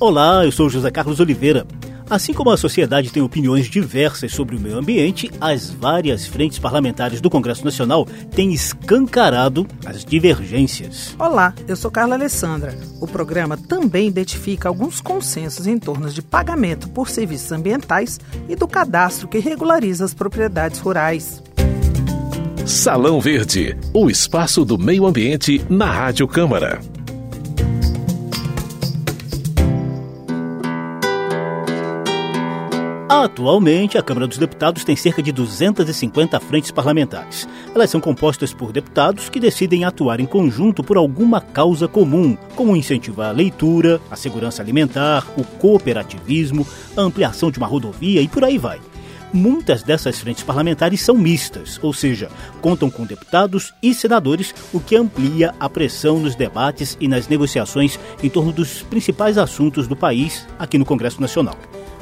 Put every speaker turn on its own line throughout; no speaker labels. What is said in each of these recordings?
Olá, eu sou José Carlos Oliveira. Assim como a sociedade tem opiniões diversas sobre o meio ambiente, as várias frentes parlamentares do Congresso Nacional têm escancarado as divergências.
Olá, eu sou Carla Alessandra. O programa também identifica alguns consensos em torno de pagamento por serviços ambientais e do cadastro que regulariza as propriedades rurais.
Salão Verde, o espaço do meio ambiente na Rádio Câmara.
Atualmente, a Câmara dos Deputados tem cerca de 250 frentes parlamentares. Elas são compostas por deputados que decidem atuar em conjunto por alguma causa comum, como incentivar a leitura, a segurança alimentar, o cooperativismo, a ampliação de uma rodovia e por aí vai. Muitas dessas frentes parlamentares são mistas, ou seja, contam com deputados e senadores, o que amplia a pressão nos debates e nas negociações em torno dos principais assuntos do país aqui no Congresso Nacional.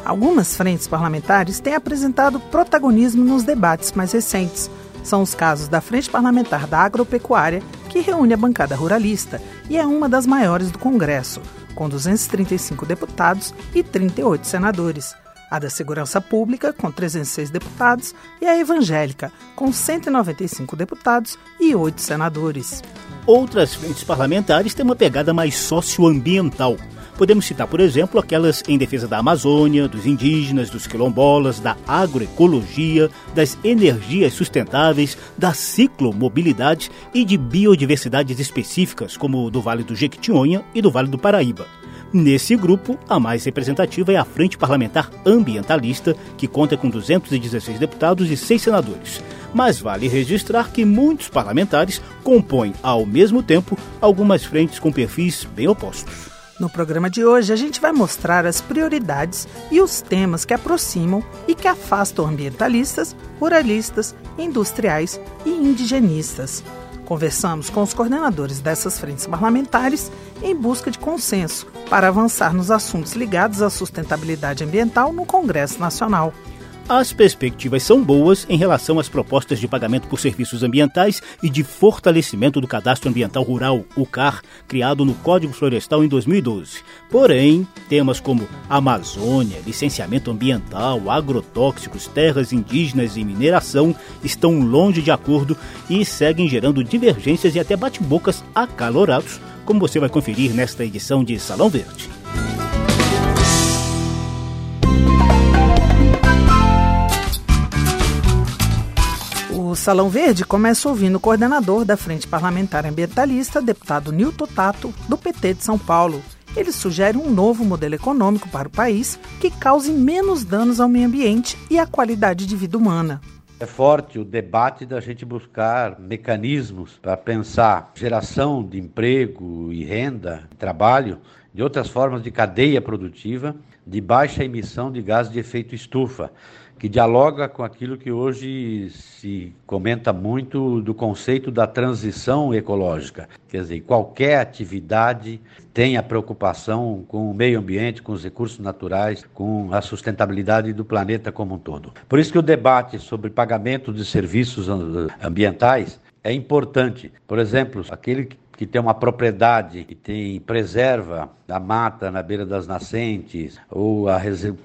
Algumas frentes parlamentares têm apresentado protagonismo nos debates mais recentes. São os casos da Frente Parlamentar da Agropecuária, que reúne a bancada ruralista e é uma das maiores do Congresso, com 235 deputados e 38 senadores. A da Segurança Pública, com 306 deputados, e a Evangélica, com 195 deputados e 8 senadores.
Outras frentes parlamentares têm uma pegada mais socioambiental. Podemos citar, por exemplo, aquelas em defesa da Amazônia, dos indígenas, dos quilombolas, da agroecologia, das energias sustentáveis, da ciclomobilidade e de biodiversidades específicas, como do Vale do Jequitinhonha e do Vale do Paraíba. Nesse grupo, a mais representativa é a Frente Parlamentar Ambientalista, que conta com 216 deputados e 6 senadores. Mas vale registrar que muitos parlamentares compõem, ao mesmo tempo, algumas frentes com perfis bem opostos.
No programa de hoje, a gente vai mostrar as prioridades e os temas que aproximam e que afastam ambientalistas, ruralistas, industriais e indigenistas. Conversamos com os coordenadores dessas frentes parlamentares em busca de consenso para avançar nos assuntos ligados à sustentabilidade ambiental no Congresso Nacional.
As perspectivas são boas em relação às propostas de pagamento por serviços ambientais e de fortalecimento do Cadastro Ambiental Rural, o CAR, criado no Código Florestal em 2012. Porém, temas como Amazônia, licenciamento ambiental, agrotóxicos, terras indígenas e mineração estão longe de acordo e seguem gerando divergências e até bate-bocas acalorados, como você vai conferir nesta edição de Salão Verde.
Salão Verde começa ouvindo o coordenador da Frente Parlamentar Ambientalista, deputado Nilton Tato, do PT de São Paulo. Ele sugere um novo modelo econômico para o país que cause menos danos ao meio ambiente e à qualidade de vida humana.
É forte o debate da gente buscar mecanismos para pensar geração de emprego e renda, trabalho, de outras formas de cadeia produtiva, de baixa emissão de gás de efeito estufa que dialoga com aquilo que hoje se comenta muito do conceito da transição ecológica. Quer dizer, qualquer atividade tem a preocupação com o meio ambiente, com os recursos naturais, com a sustentabilidade do planeta como um todo. Por isso que o debate sobre pagamento de serviços ambientais é importante. Por exemplo, aquele que tem uma propriedade e tem preserva a mata na beira das nascentes, ou a reserva,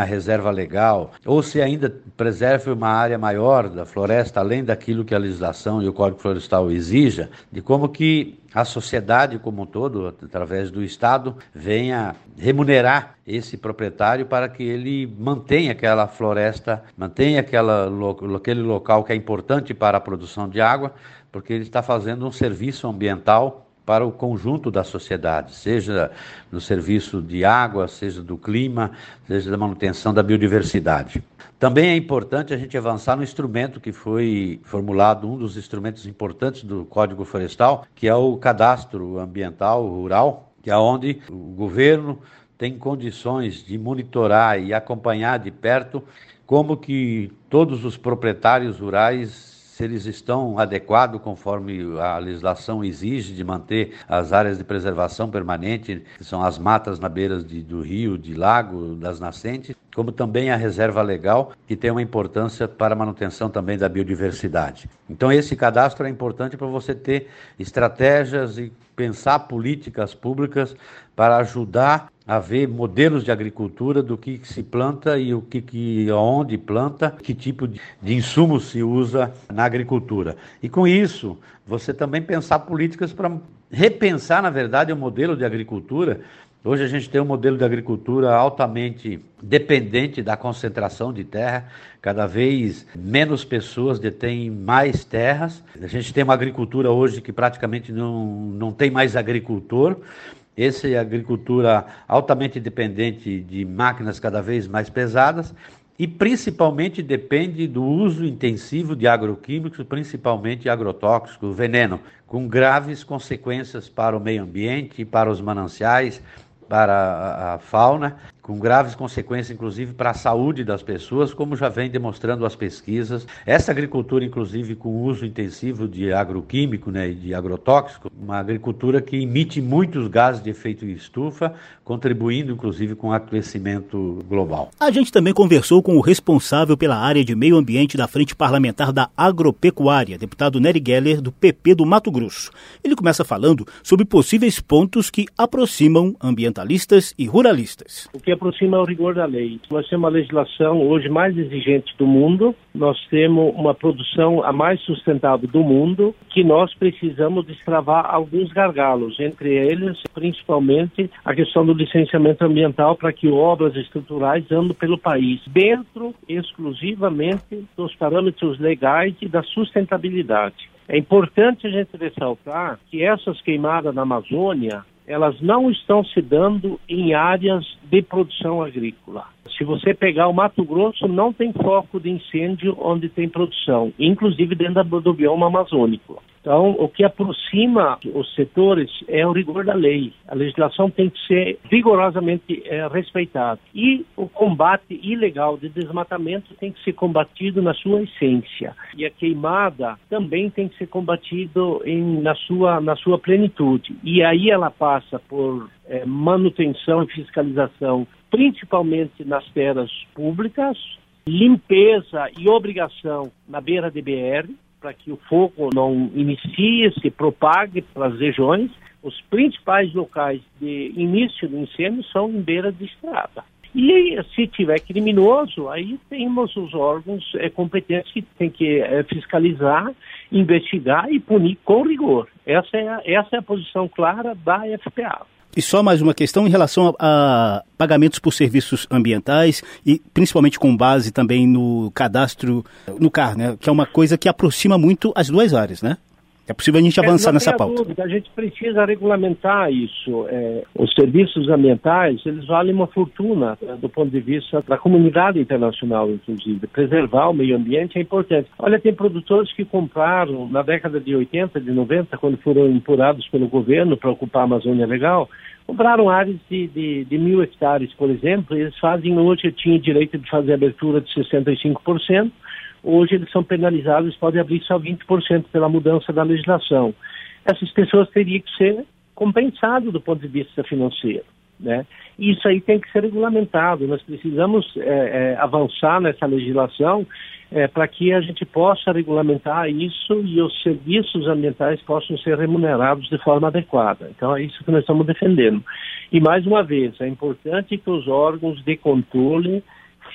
a reserva legal, ou se ainda preserve uma área maior da floresta, além daquilo que a legislação e o Código Florestal exija, de como que a sociedade como um todo, através do Estado, venha remunerar esse proprietário para que ele mantenha aquela floresta, mantenha aquela, aquele local que é importante para a produção de água, porque ele está fazendo um serviço ambiental para o conjunto da sociedade, seja no serviço de água, seja do clima, seja da manutenção da biodiversidade. Também é importante a gente avançar no instrumento que foi formulado, um dos instrumentos importantes do Código Florestal, que é o cadastro ambiental rural, que é onde o governo tem condições de monitorar e acompanhar de perto como que todos os proprietários rurais eles estão adequados conforme a legislação exige de manter as áreas de preservação permanente, que são as matas na beira de, do rio, de lago, das nascentes, como também a reserva legal, que tem uma importância para a manutenção também da biodiversidade. Então esse cadastro é importante para você ter estratégias e pensar políticas públicas para ajudar haver modelos de agricultura do que, se planta e o que, que onde planta, que tipo de, de insumo se usa na agricultura. E com isso, você também pensar políticas para repensar, na verdade, o modelo de agricultura. Hoje a gente tem um modelo de agricultura altamente dependente da concentração de terra, cada vez menos pessoas detêm mais terras. A gente tem uma agricultura hoje que praticamente não, não tem mais agricultor. Essa é agricultura altamente dependente de máquinas cada vez mais pesadas e principalmente depende do uso intensivo de agroquímicos, principalmente agrotóxicos, veneno, com graves consequências para o meio ambiente, para os mananciais, para a, fauna com graves consequências, inclusive, para a saúde das pessoas, como já vem demonstrando as pesquisas. Essa agricultura, inclusive, com uso intensivo de agroquímico né, e de agrotóxico, uma agricultura que emite muitos gases de efeito estufa, contribuindo, inclusive, com o aquecimento global.
A gente também conversou com o responsável pela área de meio ambiente da Frente Parlamentar da Agropecuária, deputado Nery Geller, do PP do Mato Grosso. Ele começa falando sobre possíveis pontos que aproximam ambientalistas e ruralistas.
O que aproxima o rigor da lei. Nós temos uma legislação hoje mais exigente do mundo, nós temos uma produção a mais sustentável do mundo, que nós precisamos destravar alguns gargalos, entre eles, principalmente, a questão do licenciamento ambiental para que obras estruturais andem pelo país, dentro exclusivamente dos parâmetros legais e da sustentabilidade. É importante a gente ressaltar que essas queimadas na Amazônia, elas não estão se dando em áreas de produção agrícola. Se você pegar o Mato Grosso, não tem foco de incêndio onde tem produção, inclusive dentro do bioma amazônico. Então, o que aproxima os setores é o rigor da lei. A legislação tem que ser rigorosamente é, respeitada. E o combate ilegal de desmatamento tem que ser combatido na sua essência. E a queimada também tem que ser combatido em, na, sua, na sua plenitude. E aí ela passa por é, manutenção e fiscalização, principalmente nas terras públicas, limpeza e obrigação na beira de BR, para que o fogo não inicie, se propague para as regiões. Os principais locais de início do incêndio são em beira de estrada. E se tiver criminoso, aí temos os órgãos é, competentes que têm que é, fiscalizar, investigar e punir com rigor. Essa é, a, essa é a posição clara da FPA.
E só mais uma questão em relação a, a, pagamentos por serviços ambientais e principalmente com base também no cadastro no CAR, né? Que é uma coisa que aproxima muito as duas áreas, né? É possível a gente é, avançar é, nessa pauta.
Dúvida, a gente precisa regulamentar isso. É, os serviços ambientais, eles valem uma fortuna né, do ponto de vista da comunidade internacional, inclusive. Preservar o meio ambiente é importante. Olha, tem produtores que compraram na década de 80, de 90, quando foram empurrados pelo governo para ocupar a Amazônia Legal, compraram áreas de, de, de mil hectares, por exemplo, e eles fazem hoje, tinha direito de fazer abertura de 65%, hoje eles são penalizados, podem abrir só 20% pela mudança da legislação. Essas pessoas teriam que ser compensadas do ponto de vista financeiro. Né? Isso aí tem que ser regulamentado. Nós precisamos é, é, avançar nessa legislação é, para que a gente possa regulamentar isso e os serviços ambientais possam ser remunerados de forma adequada. Então é isso que nós estamos defendendo. E mais uma vez, é importante que os órgãos de controle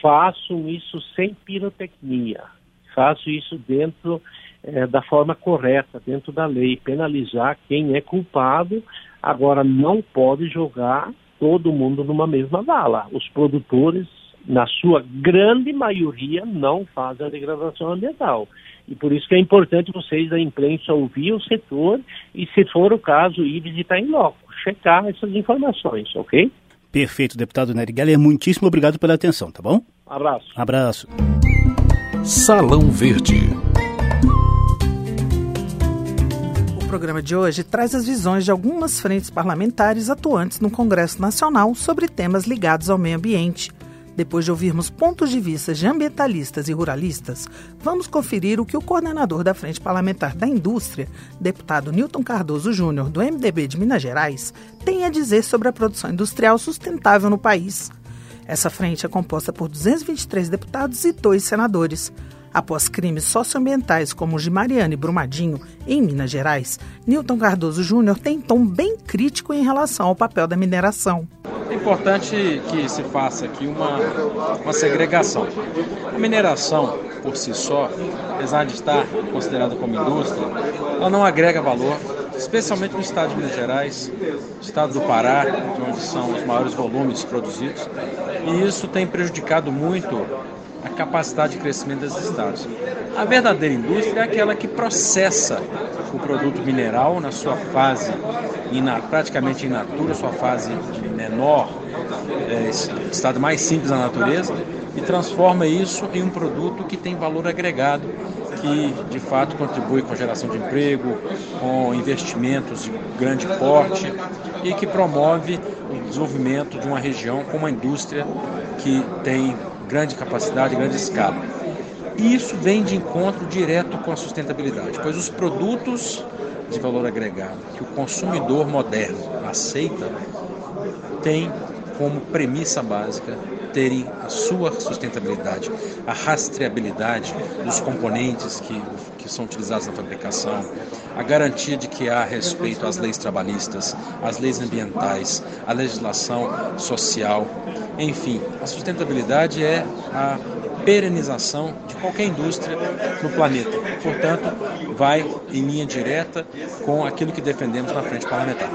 façam isso sem pirotecnia faço isso dentro é, da forma correta, dentro da lei, penalizar quem é culpado. Agora, não pode jogar todo mundo numa mesma vala. Os produtores, na sua grande maioria, não fazem a degradação ambiental. E por isso que é importante vocês da imprensa ouvir o setor e, se for o caso, ir visitar em loco, checar essas informações, ok?
Perfeito, deputado Nery Geller. Muitíssimo obrigado pela atenção, tá bom?
Abraço.
Abraço.
Salão Verde.
O programa de hoje traz as visões de algumas frentes parlamentares atuantes no Congresso Nacional sobre temas ligados ao meio ambiente. Depois de ouvirmos pontos de vista de ambientalistas e ruralistas, vamos conferir o que o coordenador da Frente Parlamentar da Indústria, deputado Newton Cardoso Júnior, do MDB de Minas Gerais, tem a dizer sobre a produção industrial sustentável no país. Essa frente é composta por 223 deputados e dois senadores. Após crimes socioambientais como o de Mariana e Brumadinho, em Minas Gerais, Newton Cardoso Júnior tem tom bem crítico em relação ao papel da mineração.
É importante que se faça aqui uma, uma segregação. A mineração, por si só, apesar de estar considerada como indústria, ela não agrega valor, especialmente no estado de Minas Gerais, estado do Pará, onde são os maiores volumes produzidos, e isso tem prejudicado muito a capacidade de crescimento desses estados. A verdadeira indústria é aquela que processa o produto mineral na sua fase ina, praticamente in natura, sua fase menor, é, estado mais simples da natureza, e transforma isso em um produto que tem valor agregado, que de fato contribui com a geração de emprego, com investimentos de grande porte e que promove o desenvolvimento de uma região com uma indústria que tem grande capacidade, grande escala. E isso vem de encontro direto com a sustentabilidade, pois os produtos de valor agregado que o consumidor moderno aceita têm como premissa básica terem a sua sustentabilidade, a rastreabilidade dos componentes que, que são utilizados na fabricação, a garantia de que há respeito às leis trabalhistas, às leis ambientais, à legislação social, enfim, a sustentabilidade é a perenização de qualquer indústria no planeta. Portanto, vai em linha direta com aquilo que defendemos na frente parlamentar.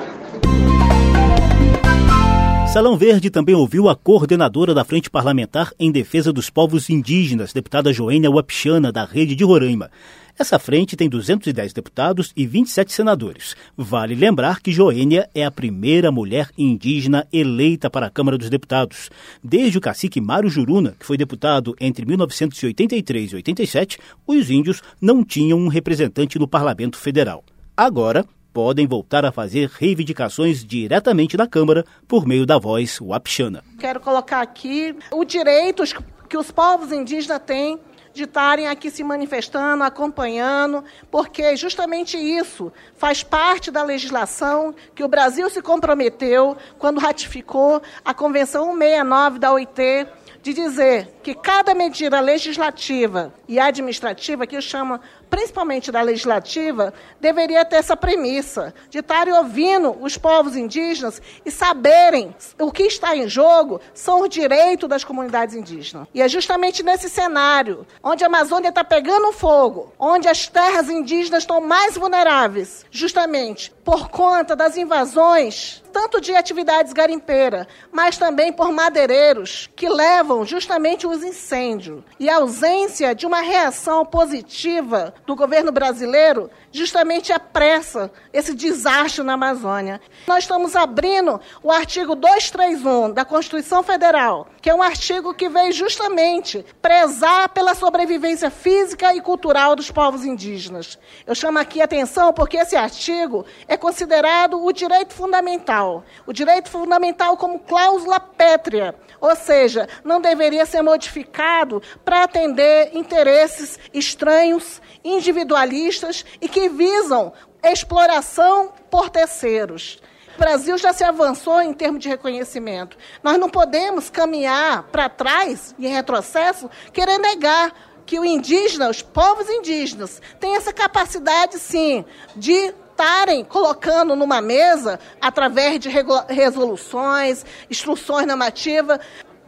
Salão Verde também ouviu a coordenadora da Frente Parlamentar em Defesa dos Povos Indígenas, deputada Joênia Wapichana, da Rede de Roraima. Essa frente tem 210 deputados e 27 senadores. Vale lembrar que Joênia é a primeira mulher indígena eleita para a Câmara dos Deputados. Desde o cacique Mário Juruna, que foi deputado entre 1983 e 87, os índios não tinham um representante no Parlamento Federal. Agora, podem voltar a fazer reivindicações diretamente na Câmara por meio da voz Wapixana.
Quero colocar aqui os direitos que os povos indígenas têm de estarem aqui se manifestando, acompanhando, porque justamente isso faz parte da legislação que o Brasil se comprometeu quando ratificou a Convenção 169 da OIT, de dizer que cada medida legislativa e administrativa, que chama principalmente da legislativa, deveria ter essa premissa de estarem ouvindo os povos indígenas e saberem o que está em jogo são os direitos das comunidades indígenas. E é justamente nesse cenário, onde a Amazônia está pegando fogo, onde as terras indígenas estão mais vulneráveis, justamente por conta das invasões, tanto de atividades garimpeiras, mas também por madeireiros, que levam justamente os incêndios. E a ausência de uma reação positiva do governo brasileiro justamente apressa esse desastre na Amazônia. Nós estamos abrindo o artigo 231 da Constituição Federal, que é um artigo que veio justamente prezar pela sobrevivência física e cultural dos povos indígenas. Eu chamo aqui a atenção porque esse artigo é considerado o direito fundamental, o direito fundamental como cláusula pétrea, ou seja, não deveria ser modificado para atender interesses estranhos, individualistas e que visam exploração por terceiros. O Brasil já se avançou em termos de reconhecimento. Nós não podemos caminhar para trás, em retrocesso, querer negar que o indígena, os povos indígenas, têm essa capacidade, sim, de estarem colocando numa mesa, através de resoluções, instruções normativas,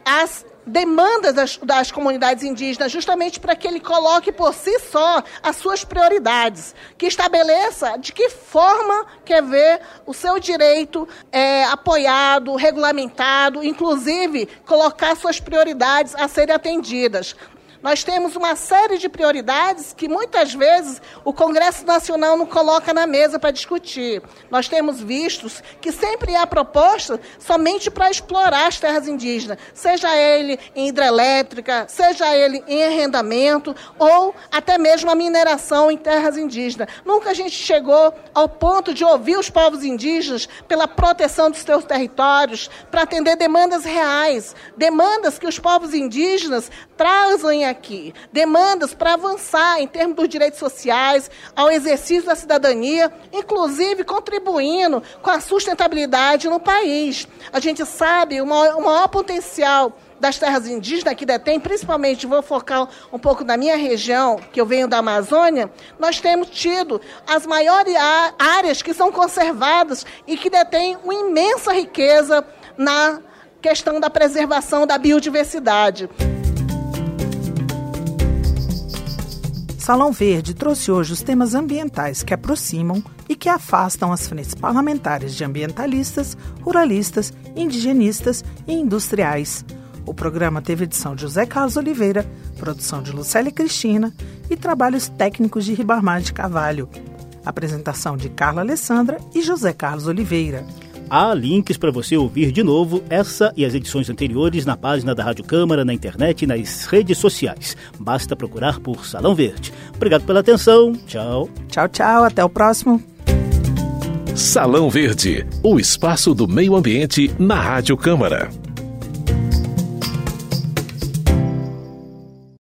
as demandas das, das, comunidades indígenas, justamente para que ele coloque por si só as suas prioridades, que estabeleça de que forma quer ver o seu direito é, apoiado, regulamentado, inclusive colocar suas prioridades a serem atendidas. Nós temos uma série de prioridades que muitas vezes o Congresso Nacional não coloca na mesa para discutir. Nós temos vistos que sempre há proposta somente para explorar as terras indígenas, seja ele em hidrelétrica, seja ele em arrendamento ou até mesmo a mineração em terras indígenas. Nunca a gente chegou ao ponto de ouvir os povos indígenas pela proteção dos seus territórios, para atender demandas reais, demandas que os povos indígenas trazem aqui demandas para avançar em termos dos direitos sociais, ao exercício da cidadania, inclusive contribuindo com a sustentabilidade no país. A gente sabe o maior, o maior potencial das terras indígenas que detém, principalmente, vou focar um pouco na minha região, que eu venho da Amazônia, nós temos tido as maiores áreas que são conservadas e que detêm uma imensa riqueza na questão da preservação da biodiversidade.
Salão Verde trouxe hoje os temas ambientais que aproximam e que afastam as frentes parlamentares de ambientalistas, ruralistas, indigenistas e industriais. O programa teve edição de José Carlos Oliveira, produção de Lucélia Cristina e trabalhos técnicos de Ribamar de Carvalho. Apresentação de Carla Alessandra e José Carlos Oliveira.
Há links para você ouvir de novo essa e as edições anteriores na página da Rádio Câmara, na internet e nas redes sociais. Basta procurar por Salão Verde. Obrigado pela atenção. Tchau.
Tchau, tchau. Até o próximo.
Salão Verde, o espaço do meio ambiente na Rádio Câmara.